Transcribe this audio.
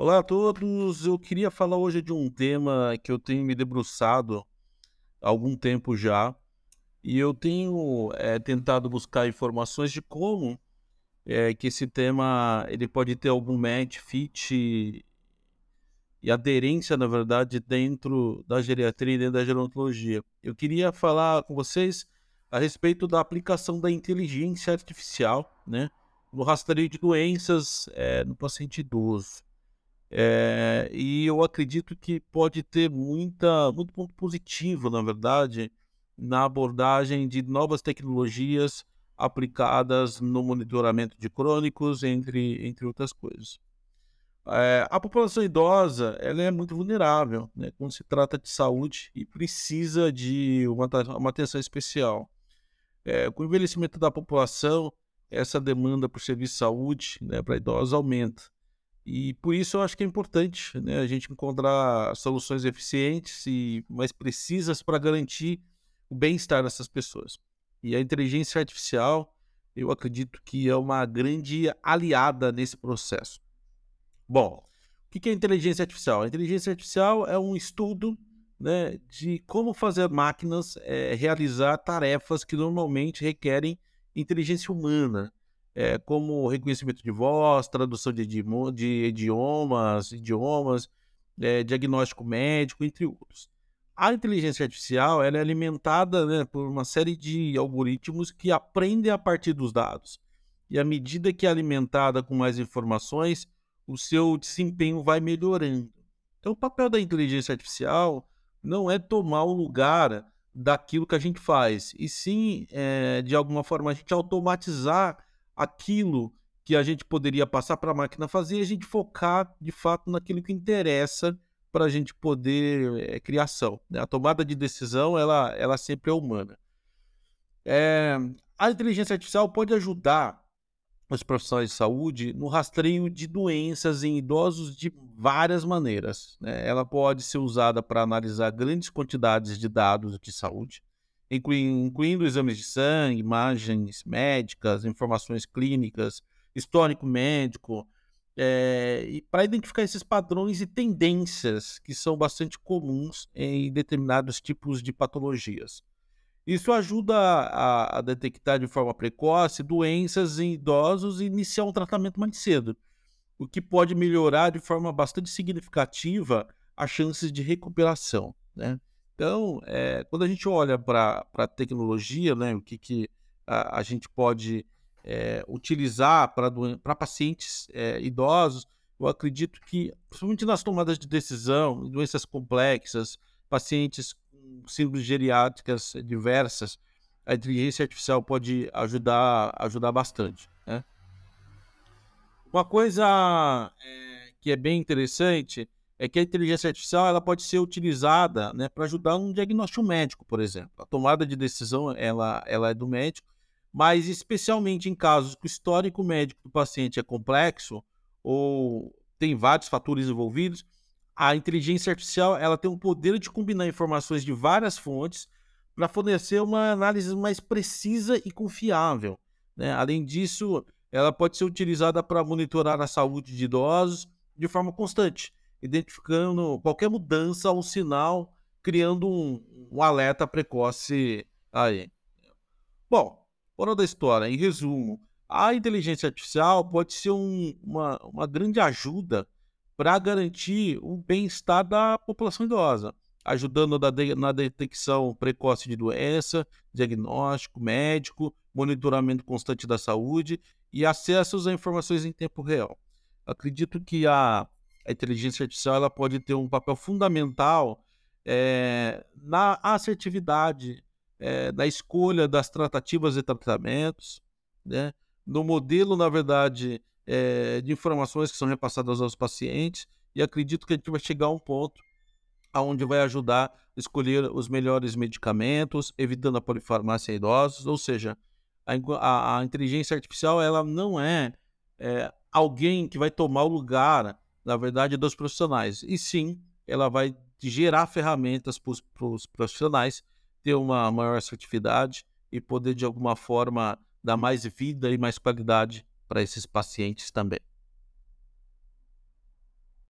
Olá a todos, eu queria falar hoje de um tema que eu tenho me debruçado há algum tempo já, e eu tenho é, tentado buscar informações de como é, que esse tema ele pode ter algum match, fit e aderência, na verdade, dentro da geriatria e dentro da gerontologia. Eu queria falar com vocês a respeito da aplicação da inteligência artificial, né, no rastreio de doenças é, no paciente idoso. É, e eu acredito que pode ter muita, muito ponto positivo, na verdade, na abordagem de novas tecnologias aplicadas no monitoramento de crônicos, entre, entre outras coisas. É, a população idosa ela é muito vulnerável né, quando se trata de saúde e precisa de uma, uma atenção especial. É, com o envelhecimento da população, essa demanda por serviço de saúde né, para idosos aumenta. E por isso eu acho que é importante né, a gente encontrar soluções eficientes e mais precisas para garantir o bem-estar dessas pessoas. E a inteligência artificial, eu acredito que é uma grande aliada nesse processo. Bom, o que é inteligência artificial? A inteligência artificial é um estudo né, de como fazer máquinas é, realizar tarefas que normalmente requerem inteligência humana é, como reconhecimento de voz, tradução de, de idiomas, idiomas é, diagnóstico médico, entre outros. A inteligência artificial é alimentada né, por uma série de algoritmos que aprendem a partir dos dados. E à medida que é alimentada com mais informações, o seu desempenho vai melhorando. Então, o papel da inteligência artificial não é tomar o lugar daquilo que a gente faz, e sim, é, de alguma forma, a gente automatizar aquilo que a gente poderia passar para a máquina fazer e a gente focar de fato naquilo que interessa para a gente poder é, criação. Né? A tomada de decisão ela, ela sempre é humana. É, a inteligência artificial pode ajudar os profissionais de saúde no rastreio de doenças em idosos de várias maneiras. Né? Ela pode ser usada para analisar grandes quantidades de dados de saúde incluindo exames de sangue, imagens médicas, informações clínicas, histórico médico, é, e para identificar esses padrões e tendências que são bastante comuns em determinados tipos de patologias. Isso ajuda a, a detectar de forma precoce doenças em idosos e iniciar um tratamento mais cedo, o que pode melhorar de forma bastante significativa as chances de recuperação. Né? Então, é, quando a gente olha para a tecnologia, né, o que, que a, a gente pode é, utilizar para pacientes é, idosos, eu acredito que, principalmente nas tomadas de decisão, doenças complexas, pacientes com síndromes geriátricas diversas, a inteligência artificial pode ajudar, ajudar bastante. Né? Uma coisa que é bem interessante é que a inteligência artificial ela pode ser utilizada né, para ajudar um diagnóstico médico, por exemplo. A tomada de decisão ela, ela é do médico, mas especialmente em casos que o histórico médico do paciente é complexo ou tem vários fatores envolvidos, a inteligência artificial ela tem o poder de combinar informações de várias fontes para fornecer uma análise mais precisa e confiável. Né? Além disso, ela pode ser utilizada para monitorar a saúde de idosos de forma constante identificando qualquer mudança ou sinal, criando um, um alerta precoce aí. Bom, fora da história, em resumo, a inteligência artificial pode ser um, uma, uma grande ajuda para garantir o bem-estar da população idosa, ajudando na, de, na detecção precoce de doença, diagnóstico médico, monitoramento constante da saúde e acesso a informações em tempo real. Acredito que a a inteligência artificial ela pode ter um papel fundamental é, na assertividade, é, na escolha das tratativas e tratamentos, né? no modelo, na verdade, é, de informações que são repassadas aos pacientes, e acredito que a gente vai chegar a um ponto onde vai ajudar a escolher os melhores medicamentos, evitando a polifarmácia em idosos, ou seja, a, a, a inteligência artificial ela não é, alguém que vai tomar o lugar na verdade, dos profissionais. E sim, ela vai gerar ferramentas para os profissionais ter uma maior assertividade e poder, de alguma forma, dar mais vida e mais qualidade para esses pacientes também.